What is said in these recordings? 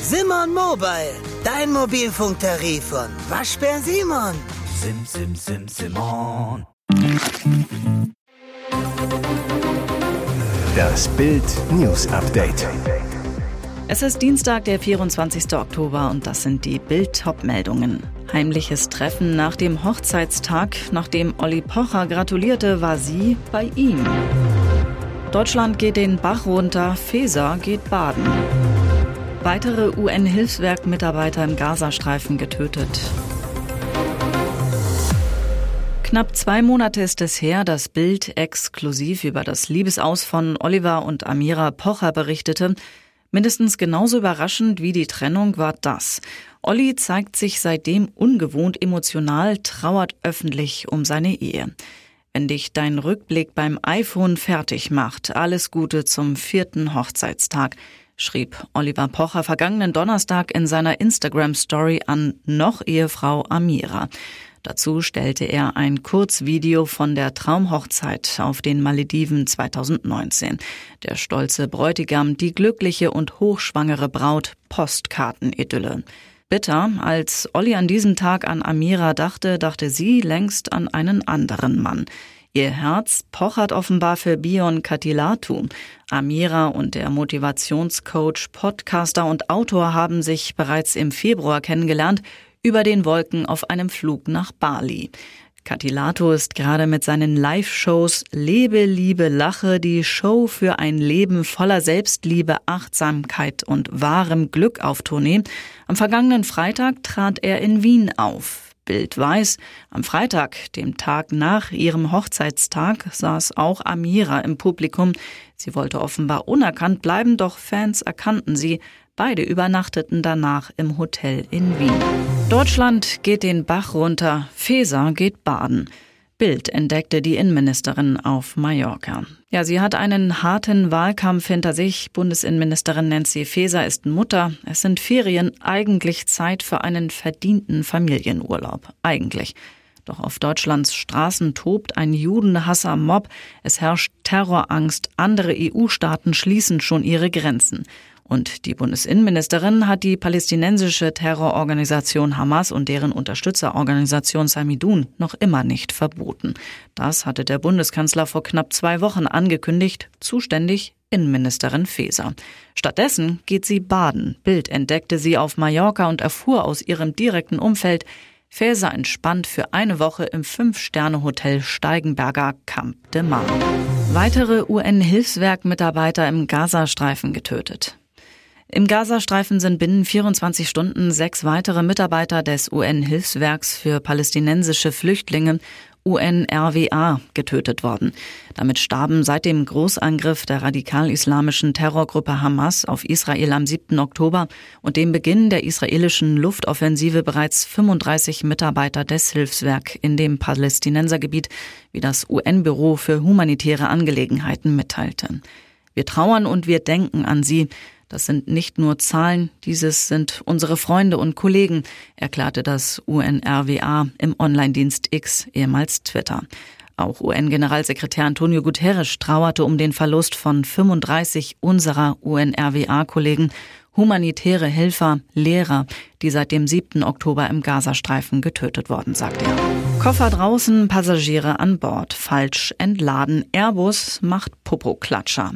Simon Mobile, dein Mobilfunktarif von Waschbär Simon. Sim, sim, sim, Simon. Das Bild News Update. Es ist Dienstag, der 24. Oktober und das sind die Bild-Top-Meldungen. Heimliches Treffen nach dem Hochzeitstag, nachdem Olli Pocher gratulierte, war sie bei ihm. Deutschland geht den Bach runter, Feser geht baden. Weitere UN-Hilfswerk-Mitarbeiter im Gazastreifen getötet. Knapp zwei Monate ist es her, dass Bild exklusiv über das Liebesaus von Oliver und Amira Pocher berichtete. Mindestens genauso überraschend wie die Trennung war das. Olli zeigt sich seitdem ungewohnt emotional, trauert öffentlich um seine Ehe. Wenn dich dein Rückblick beim iPhone fertig macht, alles Gute zum vierten Hochzeitstag, schrieb Oliver Pocher vergangenen Donnerstag in seiner Instagram-Story an noch Ehefrau Amira. Dazu stellte er ein Kurzvideo von der Traumhochzeit auf den Malediven 2019. Der stolze Bräutigam, die glückliche und hochschwangere Braut, Postkartenidylle. Bitter, als Olli an diesem Tag an Amira dachte, dachte sie längst an einen anderen Mann. Ihr Herz pochert offenbar für Bion Katilatu. Amira und der Motivationscoach, Podcaster und Autor haben sich bereits im Februar kennengelernt, über den Wolken auf einem Flug nach Bali. Katilato ist gerade mit seinen Live-Shows Lebe, Liebe, Lache, die Show für ein Leben voller Selbstliebe, Achtsamkeit und wahrem Glück auf Tournee. Am vergangenen Freitag trat er in Wien auf. Bild weiß, am Freitag, dem Tag nach ihrem Hochzeitstag, saß auch Amira im Publikum. Sie wollte offenbar unerkannt bleiben, doch Fans erkannten sie. Beide übernachteten danach im Hotel in Wien. Deutschland geht den Bach runter, Feser geht baden. Bild entdeckte die Innenministerin auf Mallorca. Ja, sie hat einen harten Wahlkampf hinter sich. Bundesinnenministerin Nancy Faeser ist Mutter. Es sind Ferien, eigentlich Zeit für einen verdienten Familienurlaub. Eigentlich. Doch auf Deutschlands Straßen tobt ein Judenhasser-Mob. Es herrscht Terrorangst. Andere EU-Staaten schließen schon ihre Grenzen. Und die Bundesinnenministerin hat die palästinensische Terrororganisation Hamas und deren Unterstützerorganisation Samidun noch immer nicht verboten. Das hatte der Bundeskanzler vor knapp zwei Wochen angekündigt, zuständig Innenministerin Faeser. Stattdessen geht sie baden. Bild entdeckte sie auf Mallorca und erfuhr aus ihrem direkten Umfeld, Faeser entspannt für eine Woche im Fünf-Sterne-Hotel Steigenberger Camp de Mar. Weitere UN-Hilfswerk-Mitarbeiter im Gazastreifen getötet. Im Gazastreifen sind binnen 24 Stunden sechs weitere Mitarbeiter des UN-Hilfswerks für palästinensische Flüchtlinge UNRWA getötet worden. Damit starben seit dem Großangriff der radikal-islamischen Terrorgruppe Hamas auf Israel am 7. Oktober und dem Beginn der israelischen Luftoffensive bereits 35 Mitarbeiter des Hilfswerk in dem Palästinensergebiet, wie das UN-Büro für humanitäre Angelegenheiten mitteilte. Wir trauern und wir denken an sie, das sind nicht nur Zahlen, dieses sind unsere Freunde und Kollegen, erklärte das UNRWA im Online-Dienst X, ehemals Twitter. Auch UN-Generalsekretär Antonio Guterres trauerte um den Verlust von 35 unserer UNRWA-Kollegen, humanitäre Helfer, Lehrer, die seit dem 7. Oktober im Gazastreifen getötet worden, sagt er. Koffer draußen, Passagiere an Bord, falsch entladen, Airbus macht Popo-Klatscher.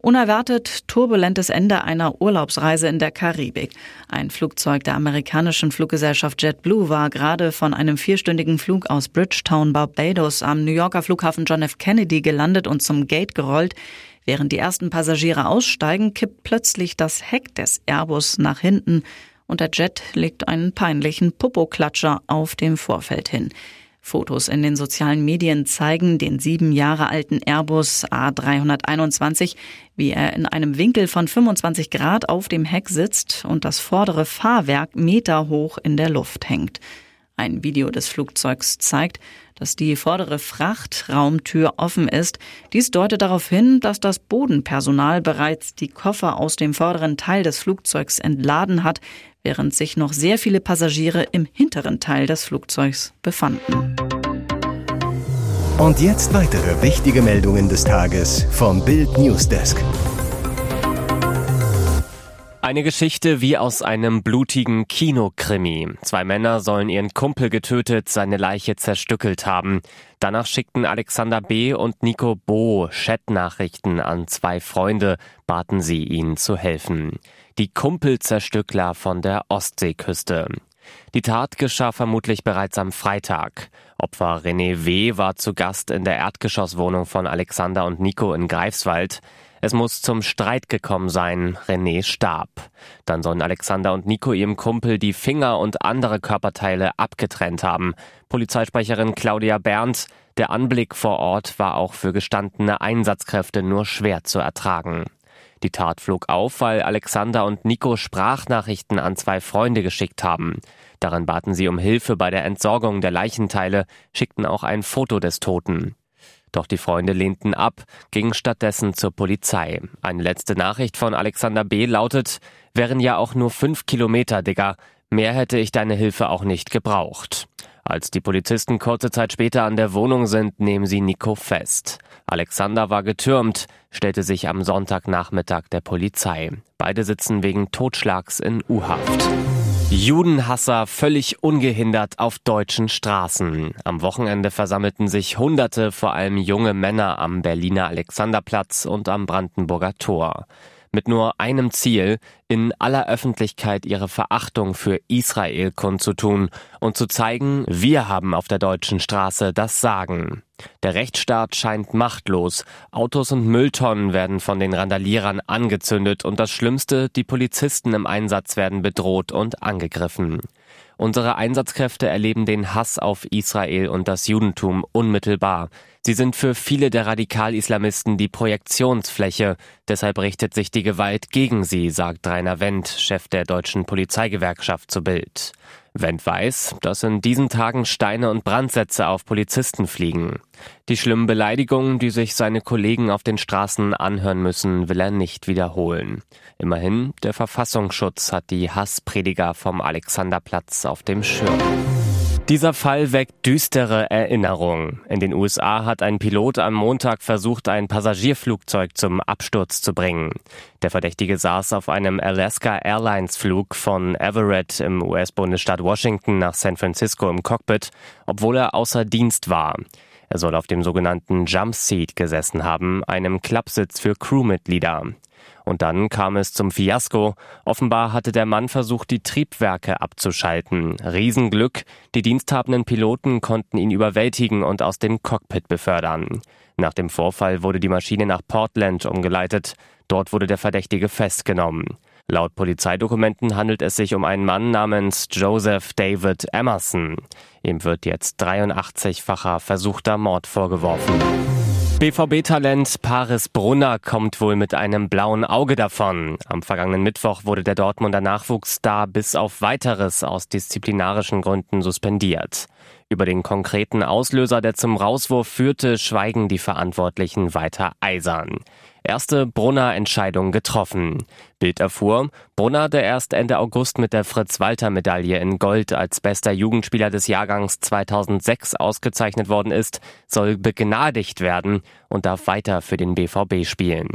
Unerwartet turbulentes Ende einer Urlaubsreise in der Karibik. Ein Flugzeug der amerikanischen Fluggesellschaft JetBlue war gerade von einem vierstündigen Flug aus Bridgetown, Barbados am New Yorker Flughafen John F. Kennedy gelandet und zum Gate gerollt. Während die ersten Passagiere aussteigen, kippt plötzlich das Heck des Airbus nach hinten und der Jet legt einen peinlichen Popoklatscher auf dem Vorfeld hin. Fotos in den sozialen Medien zeigen den sieben Jahre alten Airbus A321, wie er in einem Winkel von 25 Grad auf dem Heck sitzt und das vordere Fahrwerk meterhoch in der Luft hängt. Ein Video des Flugzeugs zeigt, dass die vordere Frachtraumtür offen ist. Dies deutet darauf hin, dass das Bodenpersonal bereits die Koffer aus dem vorderen Teil des Flugzeugs entladen hat, während sich noch sehr viele Passagiere im hinteren Teil des Flugzeugs befanden. Und jetzt weitere wichtige Meldungen des Tages vom Bild Newsdesk. Eine Geschichte wie aus einem blutigen Kinokrimi. Zwei Männer sollen ihren Kumpel getötet, seine Leiche zerstückelt haben. Danach schickten Alexander B. und Nico Bo Chatnachrichten an zwei Freunde, baten sie ihnen zu helfen. Die Kumpelzerstückler von der Ostseeküste. Die Tat geschah vermutlich bereits am Freitag. Opfer René W. war zu Gast in der Erdgeschosswohnung von Alexander und Nico in Greifswald. Es muss zum Streit gekommen sein. René starb. Dann sollen Alexander und Nico ihrem Kumpel die Finger und andere Körperteile abgetrennt haben. Polizeisprecherin Claudia Berndt. Der Anblick vor Ort war auch für gestandene Einsatzkräfte nur schwer zu ertragen. Die Tat flog auf, weil Alexander und Nico Sprachnachrichten an zwei Freunde geschickt haben. Darin baten sie um Hilfe bei der Entsorgung der Leichenteile, schickten auch ein Foto des Toten. Doch die Freunde lehnten ab, gingen stattdessen zur Polizei. Eine letzte Nachricht von Alexander B. lautet, wären ja auch nur fünf Kilometer, Digga. Mehr hätte ich deine Hilfe auch nicht gebraucht. Als die Polizisten kurze Zeit später an der Wohnung sind, nehmen sie Nico fest. Alexander war getürmt, stellte sich am Sonntagnachmittag der Polizei. Beide sitzen wegen Totschlags in U-Haft. Judenhasser völlig ungehindert auf deutschen Straßen. Am Wochenende versammelten sich Hunderte, vor allem junge Männer am Berliner Alexanderplatz und am Brandenburger Tor mit nur einem Ziel, in aller Öffentlichkeit ihre Verachtung für Israel kundzutun und zu zeigen, wir haben auf der deutschen Straße das Sagen. Der Rechtsstaat scheint machtlos, Autos und Mülltonnen werden von den Randalierern angezündet und das Schlimmste, die Polizisten im Einsatz werden bedroht und angegriffen. Unsere Einsatzkräfte erleben den Hass auf Israel und das Judentum unmittelbar. Sie sind für viele der Radikal-Islamisten die Projektionsfläche. Deshalb richtet sich die Gewalt gegen sie, sagt Rainer Wendt, Chef der deutschen Polizeigewerkschaft zu Bild. Wendt weiß, dass in diesen Tagen Steine und Brandsätze auf Polizisten fliegen. Die schlimmen Beleidigungen, die sich seine Kollegen auf den Straßen anhören müssen, will er nicht wiederholen. Immerhin, der Verfassungsschutz hat die Hassprediger vom Alexanderplatz auf dem Schirm. Dieser Fall weckt düstere Erinnerungen. In den USA hat ein Pilot am Montag versucht, ein Passagierflugzeug zum Absturz zu bringen. Der Verdächtige saß auf einem Alaska Airlines Flug von Everett im US-Bundesstaat Washington nach San Francisco im Cockpit, obwohl er außer Dienst war. Er soll auf dem sogenannten Jump Seat gesessen haben, einem Klappsitz für Crewmitglieder. Und dann kam es zum Fiasko. Offenbar hatte der Mann versucht, die Triebwerke abzuschalten. Riesenglück. Die diensthabenden Piloten konnten ihn überwältigen und aus dem Cockpit befördern. Nach dem Vorfall wurde die Maschine nach Portland umgeleitet. Dort wurde der Verdächtige festgenommen. Laut Polizeidokumenten handelt es sich um einen Mann namens Joseph David Emerson. Ihm wird jetzt 83-facher versuchter Mord vorgeworfen. BVB-Talent Paris Brunner kommt wohl mit einem blauen Auge davon. Am vergangenen Mittwoch wurde der Dortmunder Nachwuchsstar bis auf weiteres aus disziplinarischen Gründen suspendiert. Über den konkreten Auslöser, der zum Rauswurf führte, schweigen die Verantwortlichen weiter eisern erste Brunner-Entscheidung getroffen. Bild erfuhr, Brunner, der erst Ende August mit der Fritz-Walter-Medaille in Gold als bester Jugendspieler des Jahrgangs 2006 ausgezeichnet worden ist, soll begnadigt werden und darf weiter für den BVB spielen.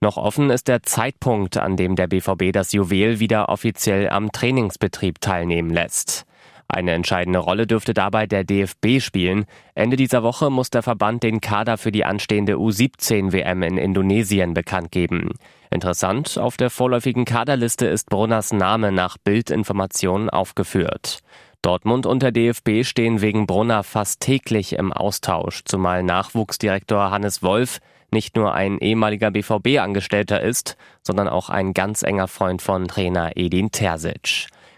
Noch offen ist der Zeitpunkt, an dem der BVB das Juwel wieder offiziell am Trainingsbetrieb teilnehmen lässt. Eine entscheidende Rolle dürfte dabei der DFB spielen. Ende dieser Woche muss der Verband den Kader für die anstehende U17-WM in Indonesien bekannt geben. Interessant, auf der vorläufigen Kaderliste ist Brunners Name nach Bildinformationen aufgeführt. Dortmund und der DFB stehen wegen Brunner fast täglich im Austausch, zumal Nachwuchsdirektor Hannes Wolf nicht nur ein ehemaliger BVB-Angestellter ist, sondern auch ein ganz enger Freund von Trainer Edin Terzic.